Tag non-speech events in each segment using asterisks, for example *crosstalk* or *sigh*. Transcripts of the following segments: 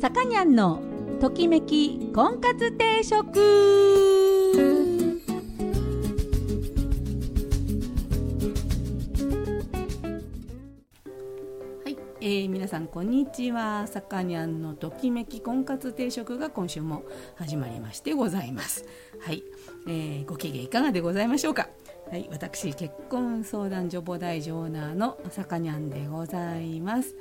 さかにゃんのときめき婚活定食。はい、えー、皆さんこんにちは。さかにゃんのときめき婚活定食が今週も始まりましてございます。はい、えー、ご機嫌いかがでございましょうか。はい、私結婚相談所母大ジョーナーのさかにゃんでございます、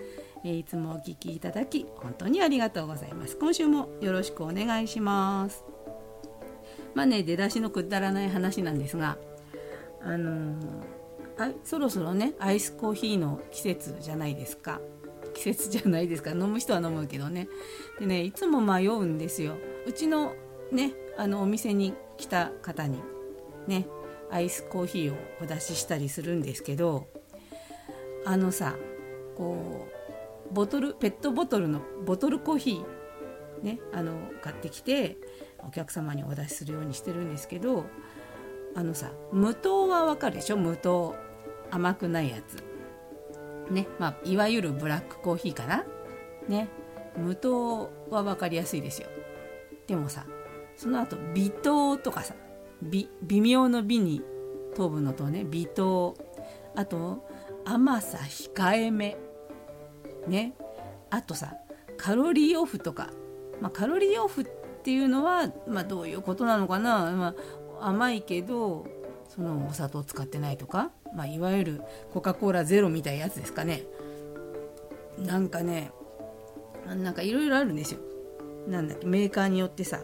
え、いつもお聞きいただき本当にありがとうございます。今週もよろしくお願いします。まあね出だしのくだらない話なんですがあのー、あそろそろねアイスコーヒーの季節じゃないですか。季節じゃないですか。飲む人は飲むけどね。でねいつも迷うんですよ。うちのねあのお店に来た方にねアイスコーヒーをお出ししたりするんですけどあのさこうボトルペットボトルのボトルコーヒーねあの買ってきてお客様にお出しするようにしてるんですけどあのさ無糖はわかるでしょ？無糖。甘くないやつ。ねまあいわゆるブラックコーヒーかな？ね。無糖は分かりやすいですよ。でもさその後微糖とかさ微妙の美に糖分の糖ね微糖。あと甘さ控えめ。ね。あとさカロリーオフとか、まあ、カロリーオフっていうのは、まあ、どういうことなのかな、まあ、甘いけどそのお砂糖使ってないとか、まあ、いわゆるコカ・コーラゼロみたいなやつですかね。なんかねなんかいろいろあるんですよ。なんだっけメーカーによってさ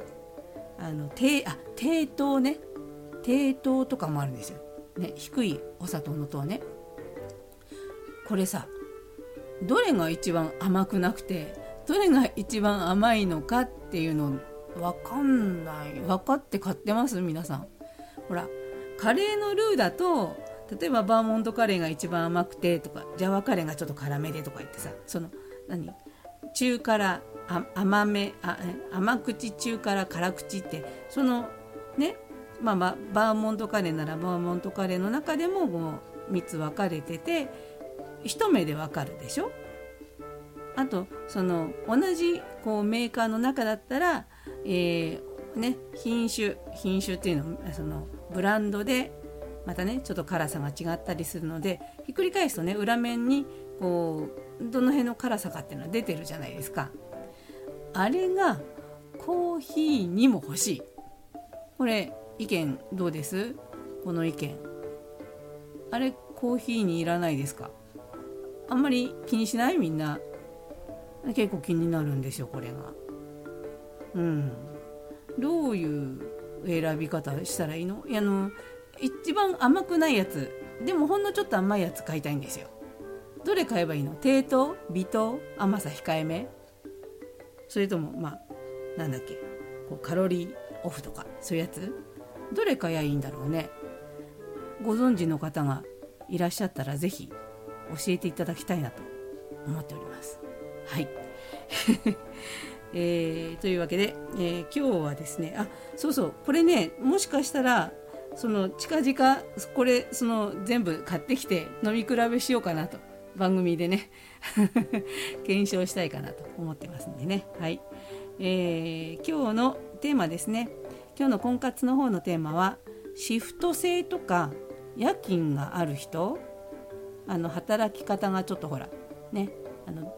あの低あ低糖ね。低糖とかもあるんですよ、ね、低いお砂糖の糖ね。これさどれが一番甘くなくてどれが一番甘いのかっていうの分かんない。分かって買ってます？皆さん。ほらカレーのルーだと例えばバーモントカレーが一番甘くてとかジャワカレーがちょっと辛めでとか言ってさその何？中辛甘めあ甘口中辛辛口ってそのねまあ、バーモントカレーならバーモントカレーの中でももう3つ分かれてて一目で分かるでしょ？あとその同じこうメーカーの中だったら、えーね、品種品種っていうのそのブランドでまたねちょっと辛さが違ったりするのでひっくり返すとね裏面にこうどの辺の辛さかっていうのは出てるじゃないですか。あれがコーヒーにも欲しい。これ意見どうです？この意見。あれコーヒーにいらないですか？あんまり気にしないみんな。結構気になるんですよこれが。うん。どういう選び方したらいいの？いやあの一番甘くないやつ。でもほんのちょっと甘いやつ買いたいんですよ。どれ買えばいいの？低糖？微糖？甘さ控えめ？それともまあなんだっけ？こうカロリーオフとか？そういうやつ？どれ買えばいいんだろうね？ご存知の方がいらっしゃったら是非教えていただきたいなと思っております。はい。*laughs* えー、というわけで、えー、今日はですねあそうそうこれねもしかしたらその近々これその全部買ってきて飲み比べしようかなと番組でね *laughs* 検証したいかなと思ってますんでね。はい、えー、今日のテーマですね。今日の婚活の方のテーマはシフト制とか夜勤がある人あの働き方がちょっとほらねあの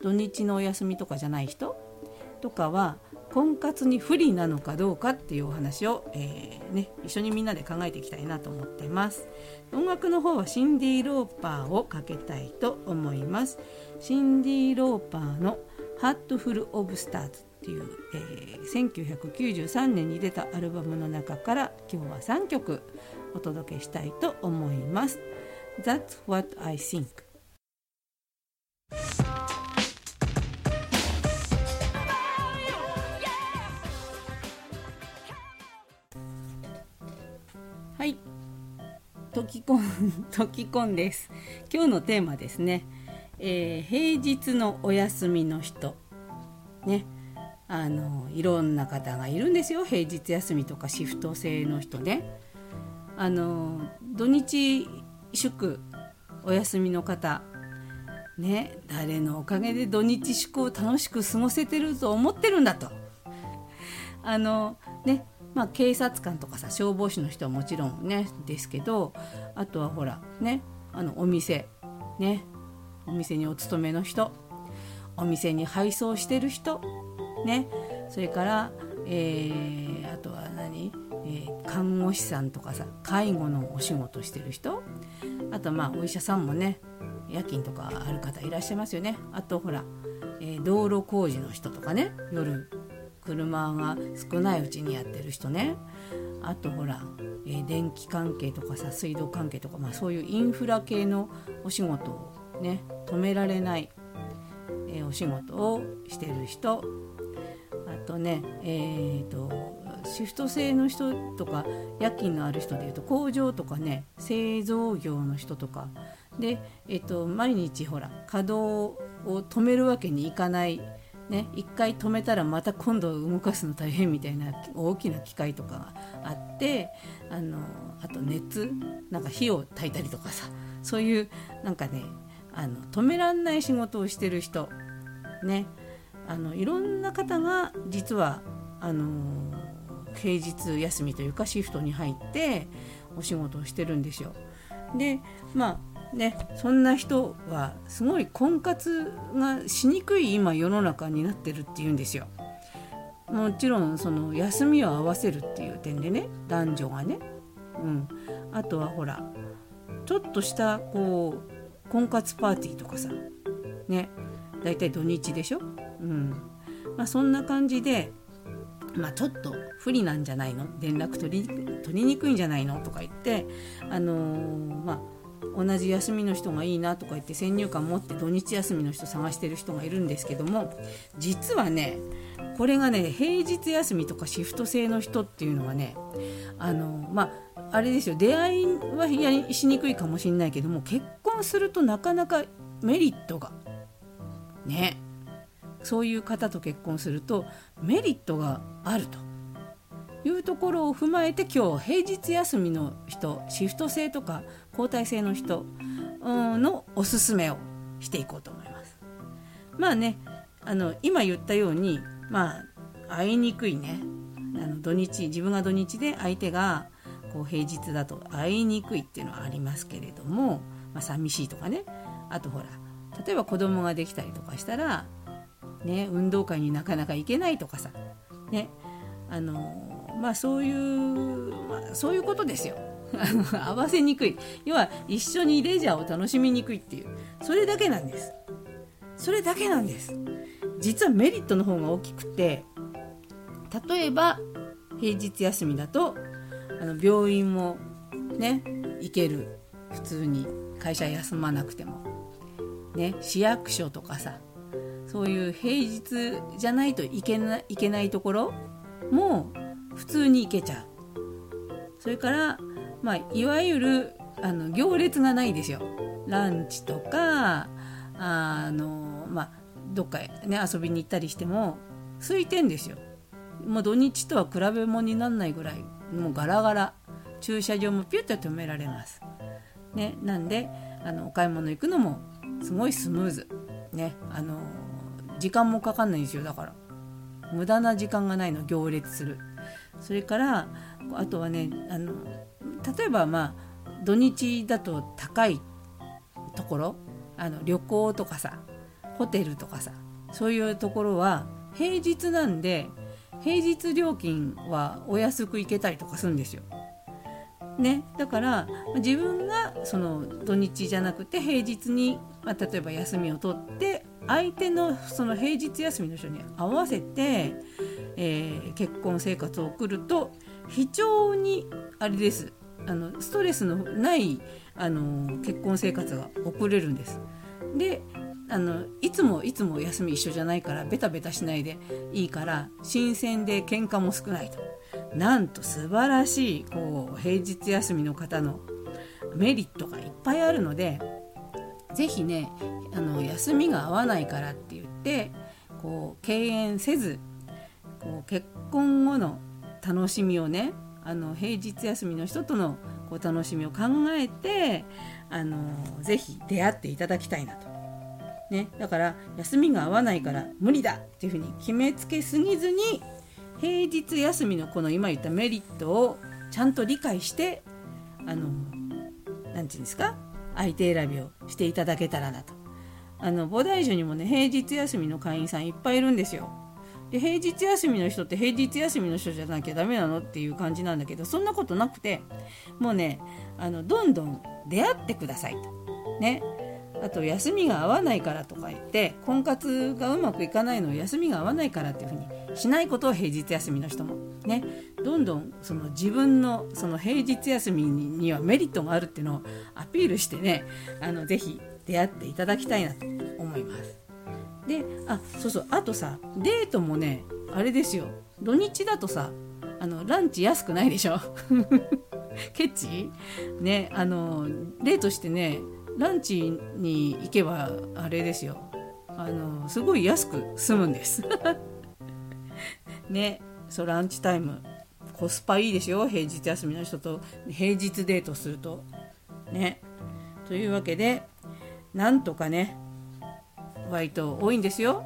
土日のお休みとかじゃない人とかは婚活に不利なのかどうかっていうお話を、えー、ね、一緒にみんなで考えていきたいなと思ってます。音楽の方はシンディ・ローパーをかけたいと思います。シンディ・ローパーの「 Hat Full of Stars」っていう、えー、1993年に出たアルバムの中から今日は3曲お届けしたいと思います。That's what I think. はい。トキコントキコンです。今日のテーマですね、えー、平日のお休みの人。ね。あのいろんな方がいるんですよ。平日休みとかシフト制の人ね。あの土日祝お休みの方ね誰のおかげで土日祝を楽しく過ごせてると思ってるんだと。あのねまあ、警察官とかさ消防士の人はもちろんねですけどあとはほらねあのお店ねお店にお勤めの人お店に配送してる人ねそれから、えー、あとは何、えー、看護師さんとかさ介護のお仕事してる人あとまあお医者さんもね夜勤とかある方いらっしゃいますよね。あとほら、えー、道路工事の人とかね夜車が少ないうちにやってる人ね。あとほら、えー、電気関係とかさ水道関係とか、まあ、そういうインフラ系のお仕事をね止められない、えー、お仕事をしてる人。あとねえーと、シフト制の人とか夜勤のある人でいうと工場とかね製造業の人とか。で、えーと毎日ほら稼働を止めるわけにいかない。ね、一回止めたらまた今度動かすの大変みたいな大きな機械とかがあってあのあと熱なんか火を焚いたりとかさそういうなんかねあの止めらんない仕事をしてる人。ねあのいろんな方が実はあの平日休みというかシフトに入ってお仕事をしてるんですよ。でまあね、そんな人はすごい婚活がしにくい今世の中になってるっていうんですよ。もちろんその休みを合わせるっていう点でね男女がね、うん、あとはほらちょっとしたこう婚活パーティーとかさ。ね。大体土日でしょ、うん。まあ、そんな感じで、まあ、ちょっと不利なんじゃないの？連絡取り取りにくいんじゃないの？とか言ってあのー、まあ同じ休みの人がいいなとか言って先入観持って土日休みの人探してる人がいるんですけども実はねこれがね平日休みとかシフト制の人っていうのはねあのまああれですよ。出会いはやしにくいかもしれないけども結婚するとなかなかメリットがねそういう方と結婚するとメリットがあるというところを踏まえて今日平日休みの人シフト制とか交代制の人のおすすめをしていこうと思います。まあねあの今言ったようにまあ会いにくいねあの土日自分が土日で相手がこう平日だと会いにくいっていうのはありますけれども、まあ、寂しいとかねあとほら例えば子供ができたりとかしたら、ね、運動会になかなか行けないとかさ、ねあのまあ、そういう、まあ、そういうことですよ。*laughs* 合わせにくい。要は一緒にレジャーを楽しみにくいっていう。それだけなんです。それだけなんです。実はメリットの方が大きくて例えば平日休みだとあの病院もね行ける。普通に会社休まなくても。ね市役所とかさそういう平日じゃないといけないいけないところも普通に行けちゃうそれからまあ、いわゆるあの行列がないですよ。ランチとかあの、まあ、どっか、ね、遊びに行ったりしても空いてんですよ。もう土日とは比べ物にならないぐらいもうガラガラ駐車場もピュッと止められます。ね、なんであのお買い物行くのもすごいスムーズ。ね、あの時間もかかんないんですよだから無駄な時間がないの行列するそれからあとはねあの例えばまあ土日だと高いところあの旅行とかさホテルとかさそういうところは平日なんで平日料金はお安く行けたりとかするんですよ。ね、だから自分がその土日じゃなくて平日に、まあ、例えば休みを取って相手のその平日休みの人に合わせて、えー、結婚生活を送ると非常にあれですあのストレスのないあの結婚生活が送れるんです。であのいつもいつも休み一緒じゃないからベタベタしないでいいから新鮮で喧嘩も少ないとなんと素晴らしいこう平日休みの方のメリットがいっぱいあるので是非ねあの休みが合わないからって言ってこう敬遠せずこう結婚後の楽しみをねあの平日休みの人とのこう楽しみを考えてあのぜひ出会っていただきたいなと。ね、だから休みが合わないから無理だっていうふうに決めつけすぎずに平日休みのこの今言ったメリットをちゃんと理解してあの何て言うんですか相手選びをしていただけたらなと。あの菩提樹にもね平日休みの会員さんいっぱいいるんですよ。で平日休みの人って平日休みの人じゃなきゃダメなのっていう感じなんだけどそんなことなくてもうねあのどんどん出会ってくださいと。ね。あと休みが合わないからとか言って婚活がうまくいかないのを休みが合わないからっていうふうにしないことを平日休みの人も。ね。どんどんその自分のその平日休みにはメリットがあるっていうのをアピールしてねあのぜひ出会っていただきたいなと思います。であそうそうあとさデートもねあれですよ。土日だとさあのランチ安くないでしょ？*laughs* ケチ？ねあのデートしてねランチに行けばあれですよ。あのすごい安く済むんです。*laughs* ねそうランチタイム。コスパいいですよ平日休みの人と平日デートすると。ね。というわけでなんとかね割と多いんですよ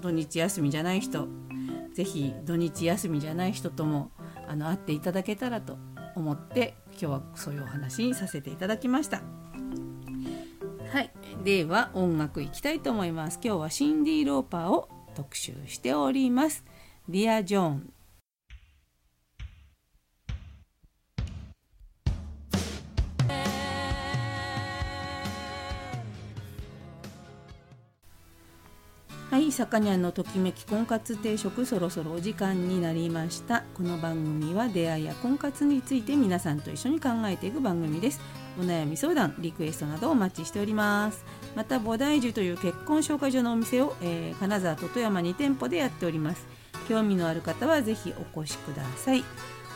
土日休みじゃない人是非土日休みじゃない人ともあの会っていただけたらと思って今日はそういうお話にさせていただきました。はい、では音楽いきたいと思います。今日はシンディ・ローパーを特集しております。ディア・ジョーンい、さかにゃんのときめき婚活定食そろそろお時間になりました。この番組は出会いや婚活について皆さんと一緒に考えていく番組です。お悩み相談リクエストなどお待ちしております。また菩提樹という結婚紹介所のお店を、えー、金沢と富山2店舗でやっております。興味のある方はぜひお越しください。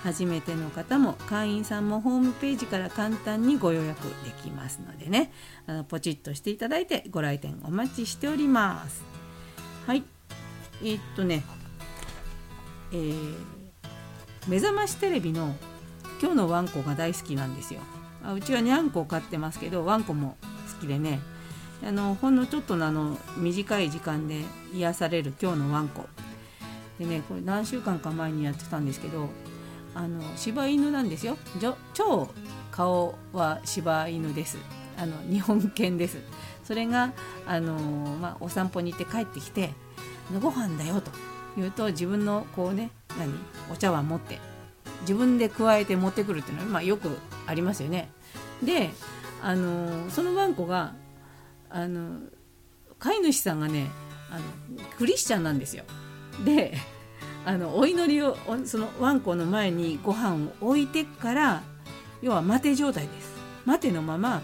初めての方も会員さんもホームページから簡単にご予約できますのでね。あのポチッとしていただいてご来店お待ちしております。はい。えー、っとね。えー、目覚ましテレビの今日のワンコが大好きなんですよ。あうちはにゃんこを飼ってますけどワンコも好きでね。あのほんのちょっとのあの短い時間で癒される今日のワンコ。でねこれ何週間か前にやってたんですけどあの柴犬なんですよ。超顔は柴犬です。あの日本犬ですそれが、あのまあ、お散歩に行って帰ってきて「ご飯だよ」と言うと自分のこうね何お茶碗持って自分で加えて持ってくるっていうのは、まあ、よくありますよね。で、あのそのワンコがあの飼い主さんがねあのクリスチャンなんですよ。であのお祈りをそのワンコの前にご飯を置いてから要は待て状態です。待てのまま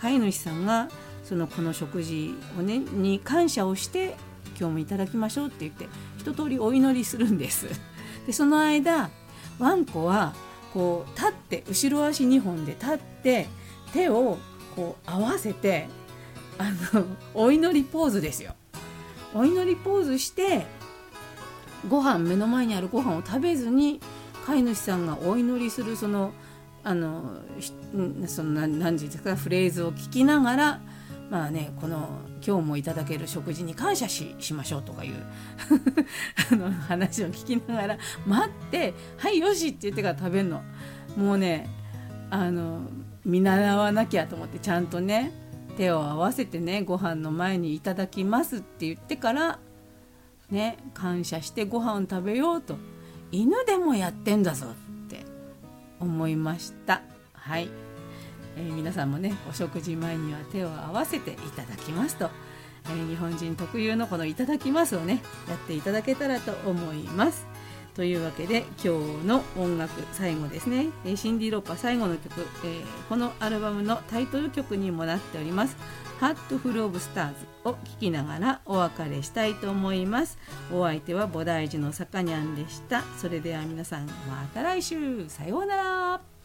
飼い主さんがそのこの食事をねに感謝をして今日もいただきましょうって言って一通りお祈りするんです。*laughs* でその間ワンコはこう立って後ろ足2本で立って手をこう合わせてあのお祈りポーズですよ。お祈りポーズしてご飯目の前にあるご飯を食べずに飼い主さんがお祈りするそのあのその何時ですかフレーズを聞きながらまあねこの今日もいただける食事に感謝ししましょうとかいう *laughs* あの話を聞きながら待って「はいよし」って言ってから食べるの。もうねあの見習わなきゃと思ってちゃんとね手を合わせてねご飯の前に「いただきます」って言ってからね感謝してご飯を食べようと。犬でもやってんだぞ。って思いましたはい。えー、皆さんもねお食事前には手を合わせていただきますと、えー、日本人特有のこの「いただきます」をねやっていただけたらと思います。というわけで今日の音楽最後ですね、え、シンディ・ローパ最後の曲、えー、このアルバムのタイトル曲にもなっております「 Hat Full of Stars」を聴きながらお別れしたいと思います。お相手は菩提寺のさかにゃんでした。それでは皆さんまた来週。さようなら。